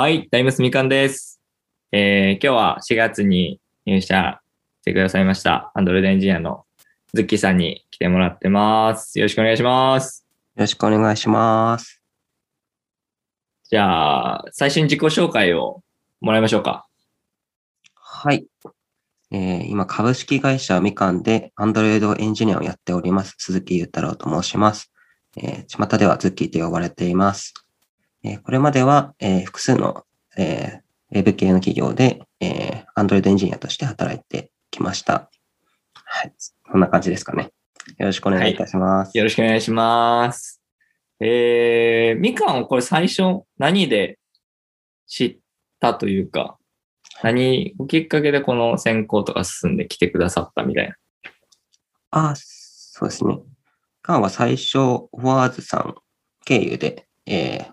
はい、タイムスみかんです。えー今日は4月に入社してくださいました、アンドロイドエンジニアのズッキーさんに来てもらってます。よろしくお願いします。よろしくお願いします。じゃあ、最初に自己紹介をもらいましょうか。はい。えー今、株式会社みかんで Android エンジニアをやっております、鈴木裕太郎と申します。えー巷ではズッキーと呼ばれています。えーこれまでは、えー複数の、えーウェブ系の企業で、えー Android エンジニアとして働いてきました。はい。そんな感じですかね。よろしくお願いいたします。よろしくお願いします。えー、みかんをこれ最初何で知ったというか、何をきっかけでこの専攻とか進んで来てくださったみたいな？あ、そうですね。カンは最初、フォワーズさん経由で、えー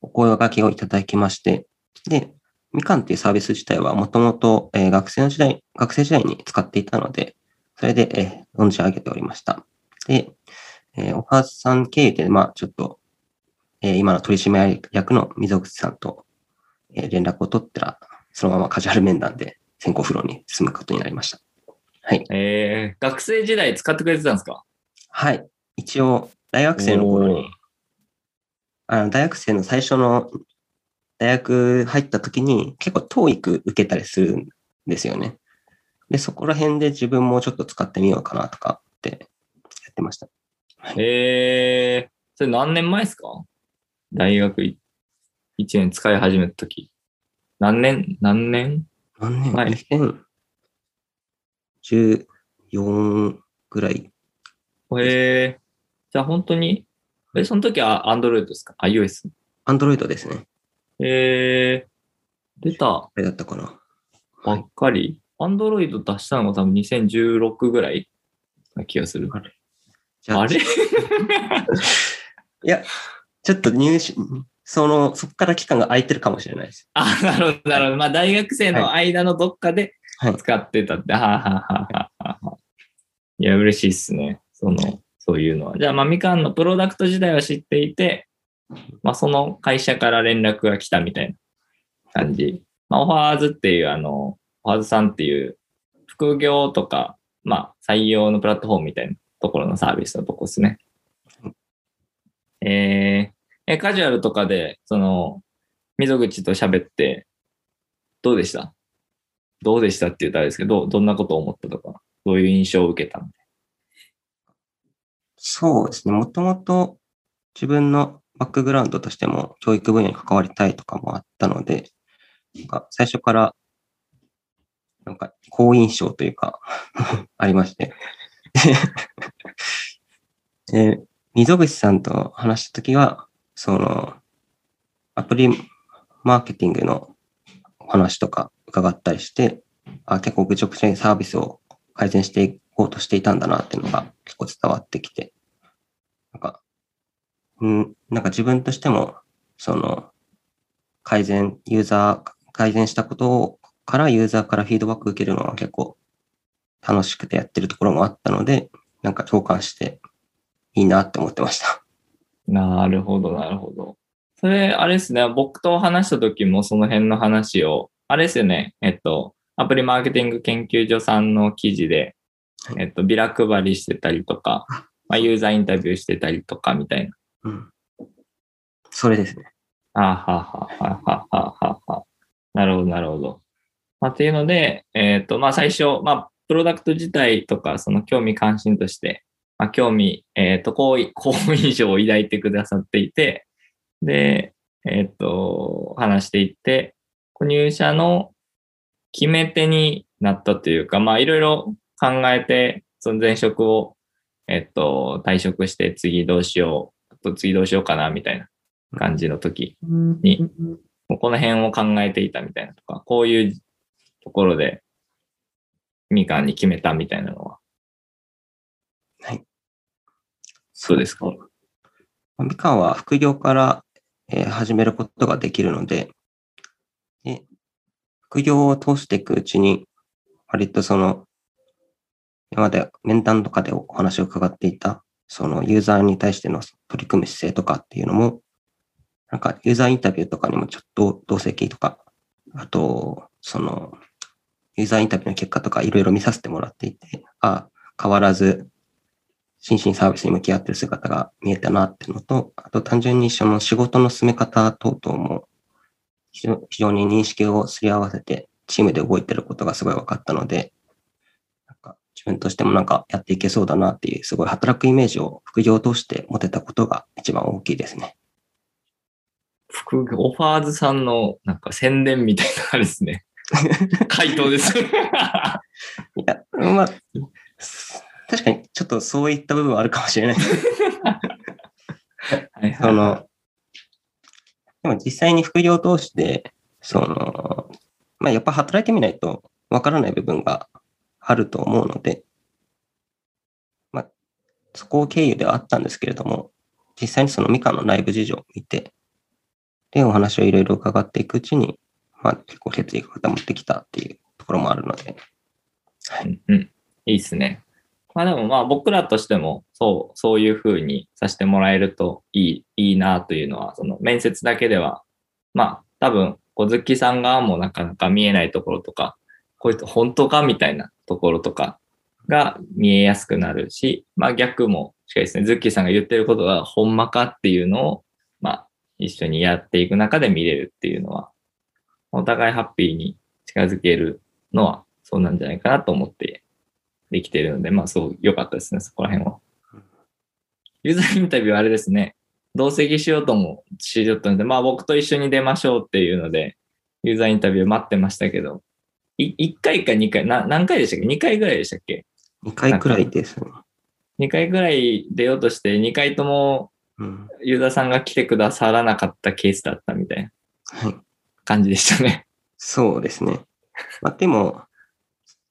お声掛けをいただきまして、で、みかんっていうサービス自体はもともとえー学生の時代、学生時代に使っていたので、それで、えー存じ上げておりました。で、えー、お母さん経由で、まあちょっと、えー今の取締役の溝口さんと、えー連絡を取ったら、そのままカジュアル面談で先行フローに進むことになりました。はい。えー、学生時代使ってくれてたんですか？はい。一応、大学生の頃にあの大学生の最初の大学入った時に結構 TOEIC 受けたりするんですよね。で、そこら辺で自分もちょっと使ってみようかなとかってやってました。えー、それ何年前ですか？大学1年使い始めた時。何年何年？何年？はい ?2014 ぐらい。えー、じゃあ本当に、え、その時は Android ですか ?iOS。Android ですね。えー、出たあれだったかな。ばっかり。Android 出したのが多分2016ぐらいな気がする。じゃあ、あれ？いや、ちょっと入試、その、そこから期間が空いてるかもしれないです。あ、なるほど、なるほど。まあ大学生の間のどっかではい使ってたって。はあ、はあはあはあはあ、いや、嬉しいっすね。その、そういうのは。じゃあ、まあ、みかんのプロダクト自体は知っていて、まあ、その会社から連絡が来たみたいな感じ。まあ、オファーズっていう、あの、オファーズさんっていう、副業とか、まあ、採用のプラットフォームみたいなところのサービスのとこですね。えー、カジュアルとかで、その、溝口と喋って、どうでした？どうでしたって言ったらあれですけど、どんなことを思ったとか、どういう印象を受けたの？そうですね。もともと自分のバックグラウンドとしても教育分野に関わりたいとかもあったので、なんか最初から、なんか好印象というか、ありまして。で、溝口さんと話したときは、その、アプリマーケティングのお話とか伺ったりして、あ結構愚直にサービスを改善していこうとしていたんだなっていうのが結構伝わってきて、なんか、うん、なんか自分としても、その、改善、ユーザー、改善したことをからユーザーからフィードバック受けるのは結構楽しくてやってるところもあったので、なんか共感していいなって思ってました。なるほど、なるほど。それ、あれですね、僕と話した時もその辺の話を、あれですよね、えっと、アプリマーケティング研究所さんの記事で、えっと、ビラ配りしてたりとか、まあ、ユーザーインタビューしてたりとかみたいな。うん。それですね。あははははははは。なるほど、なるほど。まあ、っていうので、えっ、と、まあ、最初、まあ、プロダクト自体とか、その興味関心として、まあ、興味、えっ、と、好印象 を抱いてくださっていて、で、えっ、と、話していって、入社の決め手になったというか、まあ、いろいろ考えて、その前職を、えっ、と、退職して次どうしよう、あと次どうしようかな、みたいな感じの時に、もうこの辺を考えていたみたいなとか、こういうところで、みかんに決めたみたいなのは。はい。そうですか？まあみかんは副業から、えー始めることができるので、で副業を通していくうちに、割とその、今まで面談とかでお話を伺っていた、そのユーザーに対しての取り組む姿勢とかっていうのも、なんかユーザーインタビューとかにもちょっと同席とか、あと、その、ユーザーインタビューの結果とかいろいろ見させてもらっていて、ああ、変わらず、心身サービスに向き合ってる姿が見えたなっていうのと、あと単純にその仕事の進め方等々も非常に認識をすり合わせてチームで動いてることがすごい分かったので、自分としてもなんかやっていけそうだなっていうすごい働くイメージを副業を通して持てたことが一番大きいですね。副業、オファーズさんのなんか宣伝みたいなですね。回答です。いや、まあ、確かにちょっとそういった部分はあるかもしれない。はいその、でも実際に副業を通して、その、まあやっぱ働いてみないとわからない部分があると思うので、まあそこを経由ではあったんですけれども、実際にそのミカの内部事情を見て、で、お話をいろいろ伺っていくうちに、まあ結構決意が固まってきたっていうところもあるので、うんうん。いいですね。まあでもまあ僕らとしてもそう、そういうふうにさせてもらえるといい、いいなというのは、その面接だけでは、まあ多分、小月さん側もなかなか見えないところとか、こいうと本当かみたいなところとかが見えやすくなるし、まあ逆も、しかしですね、ズッキーさんが言ってることがほんまかっていうのを、まあ一緒にやっていく中で見れるっていうのは、お互いハッピーに近づけるのはそうなんじゃないかなと思ってできてるので、まあそう良かったですね、そこら辺は。ユーザーインタビューはあれですね、同席しようともしようとので、まあ僕と一緒に出ましょうっていうので、ユーザーインタビュー待ってましたけど、1回か2回、な何回でしたっけ ?2 回ぐらいでしたっけ？2回くらいですね。?2 回ぐらい出ようとして、2回ともうん。ユーザーさんが来てくださらなかったケースだったみたいなはい。感じでしたね。そうですね。まあ、でも、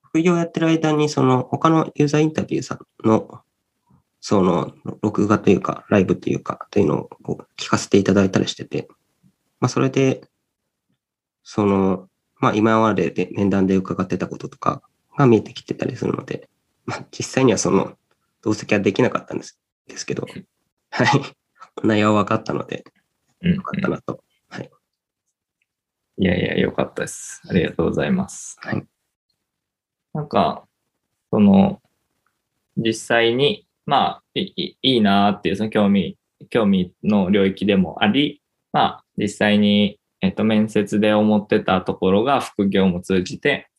副業やってる間に、その他のユーザーインタビューさんの、その、録画というか、ライブというか、というのを聞かせていただいたりしてて、まあ、それで、その、まあ、今までで面談で伺ってたこととかが見えてきてたりするので、まあ、実際にはその、同席はできなかったんですですけど、はい。内容は分かったので、うん、よかったなと。いやいや、よかったです。ありがとうございます。はい。なんか、その、実際に、まあ、いいいいなーっていう、その興味、興味の領域でもあり、まあ、実際に、えっと、面接で思ってたところが副業も通じて、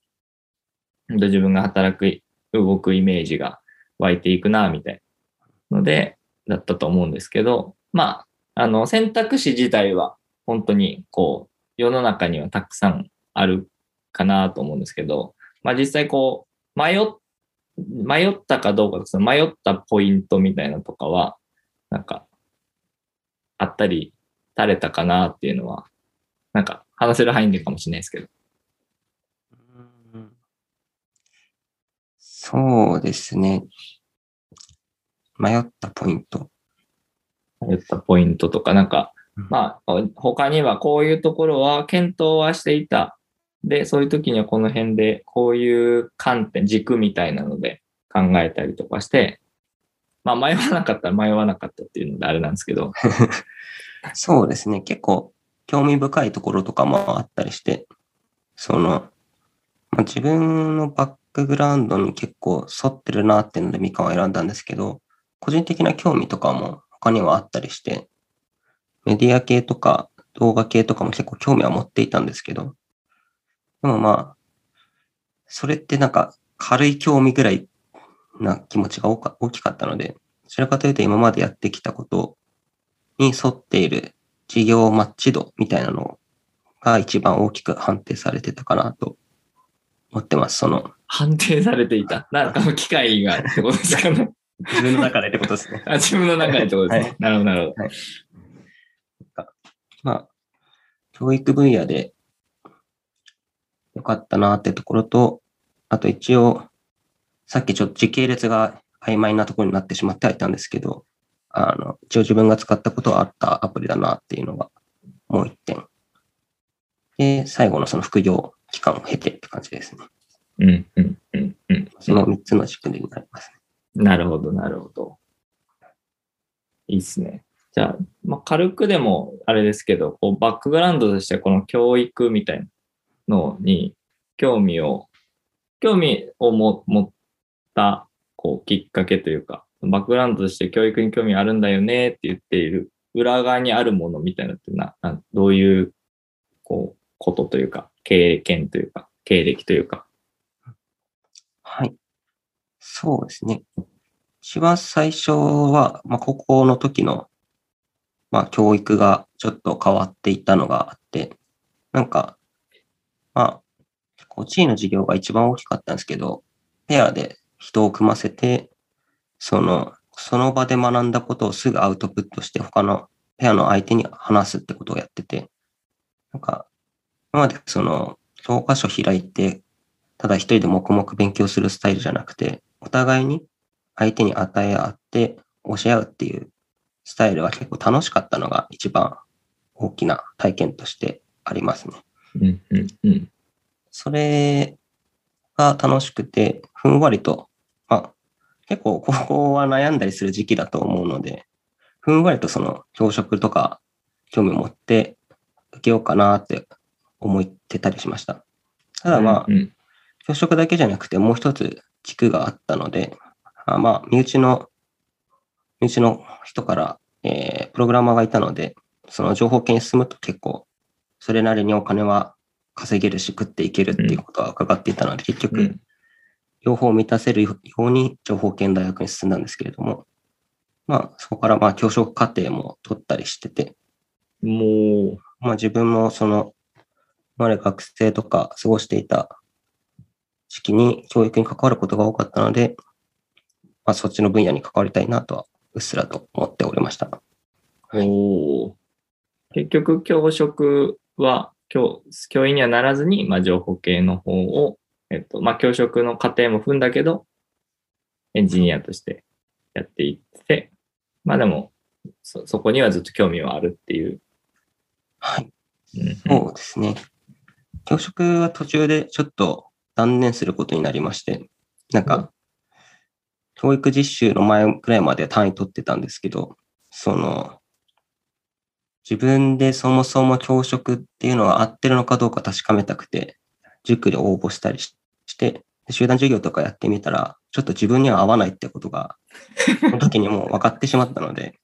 自分が働く、動くイメージが湧いていくな、みたいなので、だったと思うんですけど、まあ、あの、選択肢自体は、本当に、こう、世の中にはたくさんあるかなと思うんですけど、まあ実際こう、迷っ、迷ったかどうかとか、その迷ったポイントみたいなとかは、なんか、あったり、垂れたかなっていうのは、なんか話せる範囲でかもしれないですけど。うんそうですね。迷ったポイント。迷ったポイントとか、なんか、まあ、他にはこういうところは検討はしていた。で、そういう時にはこの辺でこういう観点、軸みたいなので考えたりとかして、まあ迷わなかったら迷わなかったっていうのであれなんですけど、そうですね。結構興味深いところとかもあったりして、その、まあ、自分のバックグラウンドに結構沿ってるなっていうのでみかんを選んだんですけど、個人的な興味とかも他にはあったりして、メディア系とか動画系とかも結構興味は持っていたんですけど、でもまあ、それってなんか軽い興味ぐらいな気持ちが大か大きかったので、どちらかというと今までやってきたことに沿っている事業マッチ度みたいなのが一番大きく判定されてたかなと思ってます。その、判定されていた。なんかの機会がってことですかね。自分の中でってことですね。あ自分の中でってことですね。はいなるほど、なるほど。まあ、教育分野で良かったなってところと、あと一応、さっきちょっと時系列が曖昧なところになってしまってはいたんですけど、あの、一応自分が使ったことはあったアプリだなっていうのがもう一点。で、最後のその副業期間を経てって感じですね。うん、うん、うん、うん。その三つの軸になりますね。なるほど、なるほど。いいっすね。じゃあ、まあ、軽くでもあれですけど、こうバックグラウンドとしてこの教育みたいなのに興味を、興味をも持ったこうきっかけというか、バックグラウンドとして教育に興味あるんだよねって言っている裏側にあるものみたいなってな、などういうこうことというか、経験というか、経歴というか。はい。そうですね。一番最初は、まあ、高校の時の、まあ、教育がちょっと変わっていたのがあって、なんか、まあ、こう地位の授業が一番大きかったんですけど、ペアで人を組ませて、その、その場で学んだことをすぐアウトプットして他のペアの相手に話すってことをやってて、なんか、今までその、教科書開いて、ただ一人で黙々勉強するスタイルじゃなくて、お互いに相手に与え合って教え合うっていうスタイルは結構楽しかったのが一番大きな体験としてありますね。うんうんうん。それが楽しくて、ふんわりと、まあ、結構高校は悩んだりする時期だと思うので、ふんわりとその教職とか興味を持って受けようかなって思ってたりしました。ただまあ、うんうん教職だけじゃなくてもう一つ軸があったので、あまあ、身内の、身内の人から、えープログラマーがいたので、その情報系に進むと結構、それなりにお金は稼げるし食っていけるっていうことは伺っていたので、結局うん、両方満たせるように情報系の大学に進んだんですけれども、まあ、そこからまあ、教職課程も取ったりしてて、もまあ自分もその、今まで学生とか過ごしていた時期に教育に関わることが多かったので、まあそっちの分野に関わりたいなとは、うっすらと思っておりました。う、おー結局、教職は教、教員にはならずに、まあ、情報系の方を、えっと、まあ、教職の過程も踏んだけど、エンジニアとしてやっていって、まあでも、そ、そこにはずっと興味はあるっていう。はい。そうですね。教職は途中でちょっと断念することになりまして、なんうんか、教育実習の前くらいまで単位取ってたんですけど、その、自分でそもそも教職っていうのは合ってるのかどうか確かめたくて、塾で応募したりし集団授業とかやってみたら、ちょっと自分には合わないってことが、その時にもう分かってしまったので、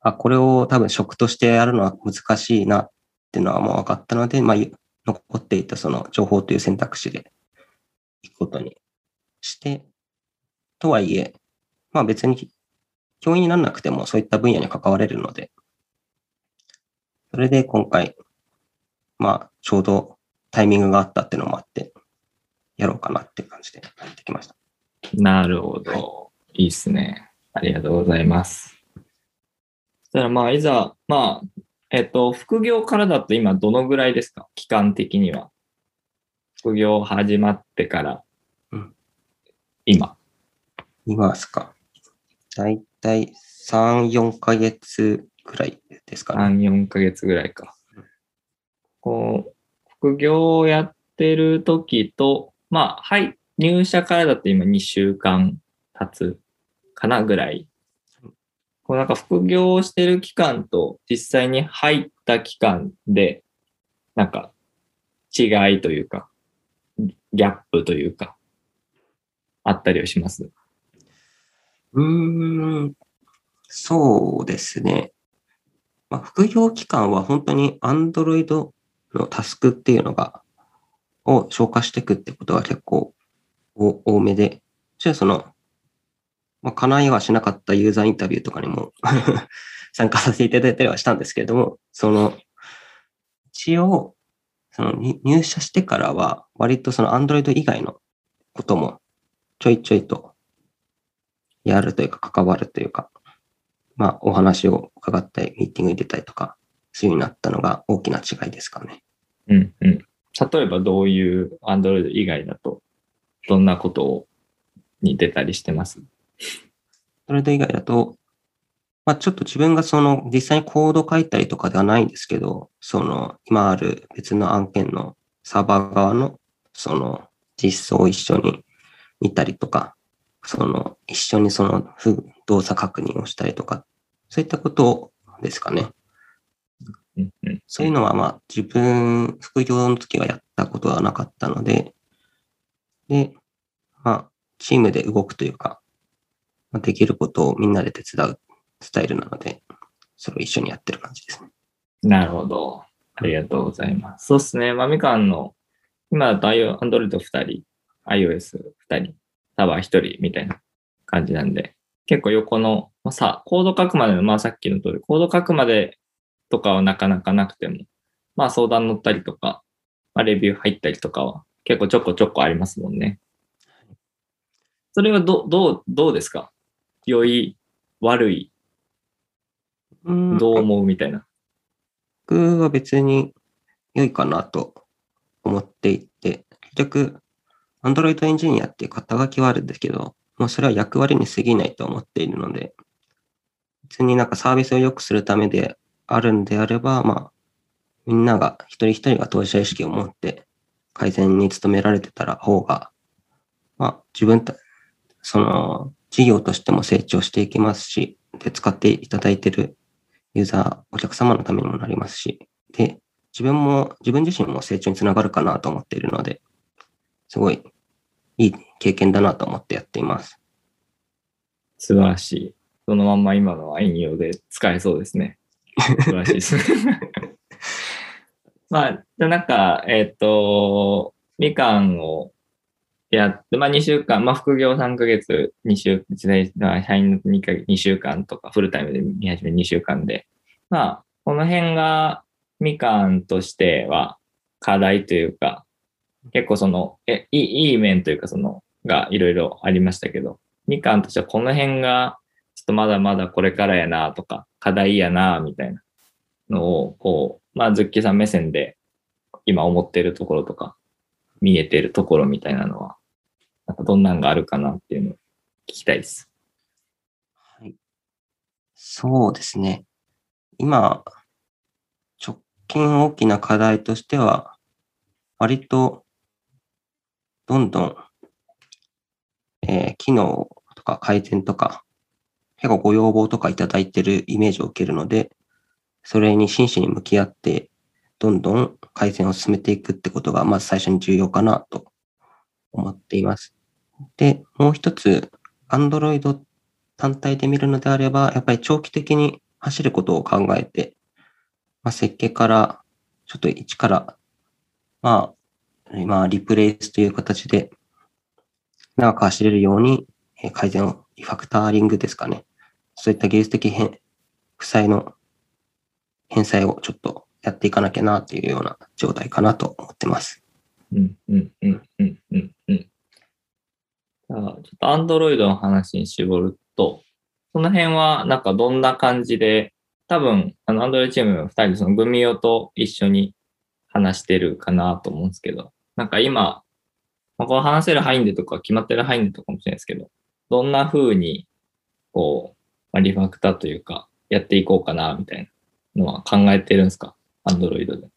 あ、これを多分職としてやるのは難しいなっていうのはもう分かったので、まあ、ゆ残っていたその情報という選択肢で行くことにして、とはいえ、まあ別に教員にならなくてもそういった分野に関われるので、それで今回、まあちょうどタイミングがあったっていうのもあって、やろうかなって感じでやってきました。なるほど。いいっすね。ありがとうございます。そしたら、まあ、いざ、まあ、えっと、副業からだと今どのぐらいですか？期間的には。副業始まってから、うん今。いますか。だいたい3、4ヶ月くらいですかね。3、4ヶ月ぐらいか。こう、副業をやってる時と、まあ、はい、入社からだと今2週間経つかなぐらい。こうなんか副業をしてる期間と実際に入った期間で、なんか違いというか、ギャップというか、あったりはします？うーん、そうですね。まあ、副業期間は本当に Android のタスクっていうのが、を消化していくってことが結構多めで、じゃあその、まあ、叶いはしなかったユーザーインタビューとかにも 参加させていただいたりはしたんですけれども、その、一応、その入社してからは、割とその Android 以外のこともちょいちょいとやるというか関わるというか、まあお話を伺ったり、ミーティングに出たりとかするようになったのが大きな違いですかね。うん。例えばどういう Android 以外だと、どんなことをに出たりしてます？それ以外だと、まあちょっと自分がその実際にコード書いたりとかではないんですけど、その今ある別の案件のサーバー側のその実装を一緒に見たりとか、その一緒にその動作確認をしたりとかそういったことですかね。そういうのはまあ自分、副業の時はやったことはなかったので、で、まあ、チームで動くというか、まあできることをみんなで手伝うスタイルなので、それを一緒にやってる感じですね。なるほど。ありがとうございます。そうですね。まあ、みかんの、今だと Android 2人、iOS2 人、サーバー1人みたいな感じなんで、結構横の、まあ、さ、コード書くまでの、まあさっきの通り、コード書くまでとかはなかなかなくても、まあ相談乗ったりとか、まあレビュー入ったりとかは結構ちょこちょこありますもんね。それはど、どう、どうですか？良い、悪い、うんどう思うみたいな。僕は別に良いかなと思っていて、結局、Android エンジニアっていう肩書きはあるんですけど、もうそれは役割に過ぎないと思っているので、別になんかサービスを良くするためであるんであれば、まあ、みんなが一人一人が当事者意識を持って改善に努められてたら方が、まあ自分た、その事業としても成長していきますし、で、使っていただいてるユーザー、お客様のためにもなりますし、で、自分も、自分自身も成長につながるかなと思っているので、すごいいい経験だなと思ってやっています。素晴らしい。そのまんま今のは引用で使えそうですね。素晴らしいですね。まあ、じゃなんか、えっ、と、みかんをやって、まあ2週間、まあ副業3ヶ月、2週、社員の 2, か2週間とか、フルタイムで見始め2週間で、まあ、この辺がみかんとしては課題というか、結構その、え、いいいい面というか、その、がいろいろありましたけど、みかんとしてはこの辺が、ちょっとまだまだこれからやなとか、課題やなみたいなのを、こう、まあ、ズッキーさん目線で今思ってるところとか、見えてるところみたいなのは、なんかどんなんがあるかなっていうのを聞きたいです。はい。そうですね。今、直近大きな課題としては、割と、どんどん、えー機能とか改善とか、結構ご要望とかいただいてるイメージを受けるので、それに真摯に向き合って、どんどん改善を進めていくってことが、まず最初に重要かなと思っています。で、もう一つ、Android 単体で見るのであれば、やっぱり長期的に走ることを考えて、まあ、設計から、ちょっと一から、まあ、今、リプレイスという形で、長く走れるように、改善を、リファクターリングですかね。そういった技術的変、負債の返済をちょっとやっていかなきゃなっていうような状態かなと思ってます。うん、うん、うん、うん、うん、うん。じゃあ、ちょっと Android の話に絞ると、その辺はなんかどんな感じで、多分、あの、Android チームの2人、そのグミオと一緒に話してるかなと思うんですけど、なんか今、まあ、この話せる範囲でとか決まってる範囲でとかもしれないですけど、どんな風に、こう、まあ、リファクターというか、やっていこうかな、みたいなのは考えてるんですか ?Android で。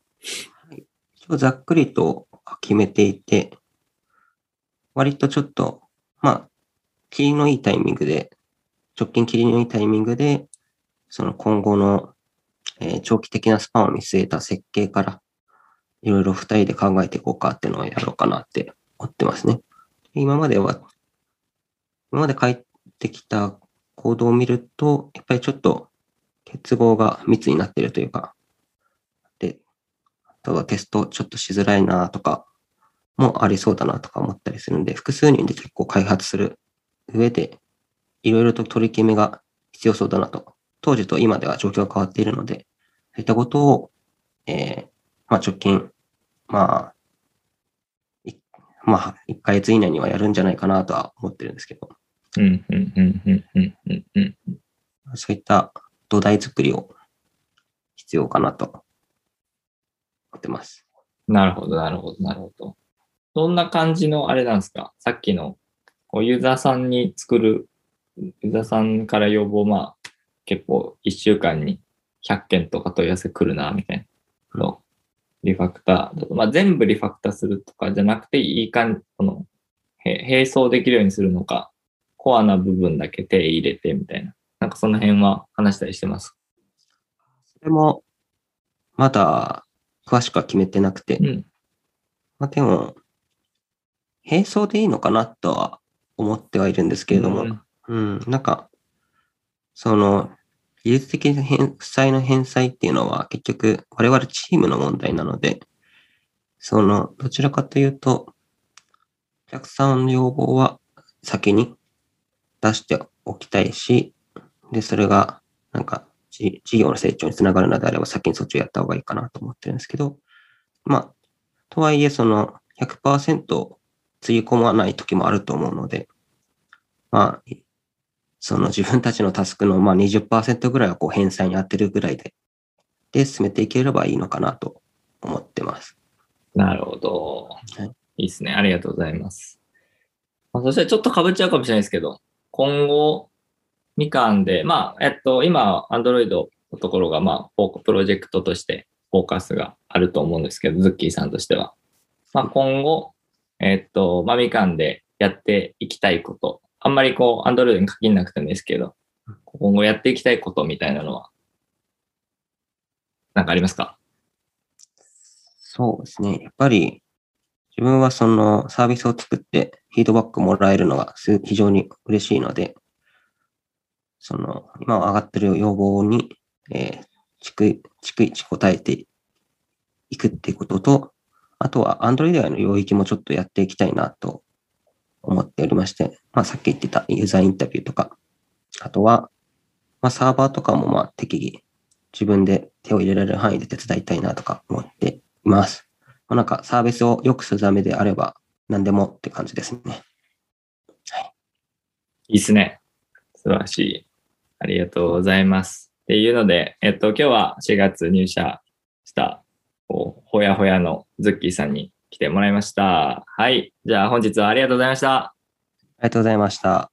一応ざっくりと決めていて、割とちょっと、まあ、切りのいいタイミングで、直近切りのいいタイミングで、その今後の、えー長期的なスパンを見据えた設計から、いろいろ二人で考えていこうかっていうのをやろうかなって思ってますね。今までは、今まで書いてきたコードを見ると、やっぱりちょっと結合が密になってるというか、で、あとはテストちょっとしづらいなとかもありそうだなとか思ったりするんで、複数人で結構開発する上で、いろいろと取り決めが必要そうだなと。当時と今では状況が変わっているので、そういったことを、えーまあ直近、まあ、まあ、1ヶ月以内にはやるんじゃないかなとは思ってるんですけど、うん、うん、うん、うん、うん、うん、うん。そういった土台作りを必要かなと思ってます。なるほど、なるほど、なるほど。どんな感じのあれなんですか？さっきのこうユーザーさんに作る、ユーザーさんから要望、まあ、結構1週間に100件とか問い合わせ来るな、みたいなの。リファクター、まあ、全部リファクターするとかじゃなくて、いい感じ、この、並走できるようにするのか、コアな部分だけ手入れてみたいな。なんかその辺は話したりしてます？それも、まだ詳しくは決めてなくて、うん。まあでも、並走でいいのかなとは思ってはいるんですけれども、うんうん、なんか、その、技術的な返負債の返済っていうのは結局我々チームの問題なので、その、どちらかというと、お客さんの要望は先に出しておきたいし、で、それが、なんか、じ事業の成長につながるのであれば先にそっちをやった方がいいかなと思ってるんですけど、まあ、とはいえ、その100%つぎ込まない時もあると思うので、まあ、その自分たちのタスクのまあ20%ぐらいはこう返済に当てるぐらいで、で、進めていければいいのかなと思ってます。なるほど。はいいいですね。ありがとうございます。まあ、そしたらちょっと被っちゃうかもしれないですけど、今後、みかんで、まあ、えっと、今、Android のところが、まあ、プロジェクトとしてフォーカスがあると思うんですけど、ズッキーさんとしては。まあ、今後、えっと、まあ、みかんでやっていきたいこと、あんまりこう、Android に限らなくてもいいですけど、今後やっていきたいことみたいなのは、なんかありますか？そうですね。やっぱり、自分はそのサービスを作ってフィードバックもらえるのが非常に嬉しいので、その、今上がってる要望に、えー、逐一、逐一答えていくっていうことと、あとは Android の領域もちょっとやっていきたいなと思っておりまして、まあさっき言ってたユーザーインタビューとか、あとは、まあサーバーとかもまあ適宜自分で手を入れられる範囲で手伝いたいなとか思っています。まあ、なんかサービスを良くするためであれば何でもって感じですね。いいっすね。素晴らしい。ありがとうございます。っていうので、えっと、今日は4月入社した、ほやほやのズッキーさんに来てもらいました。はい。じゃあ本日はありがとうございました。ありがとうございました。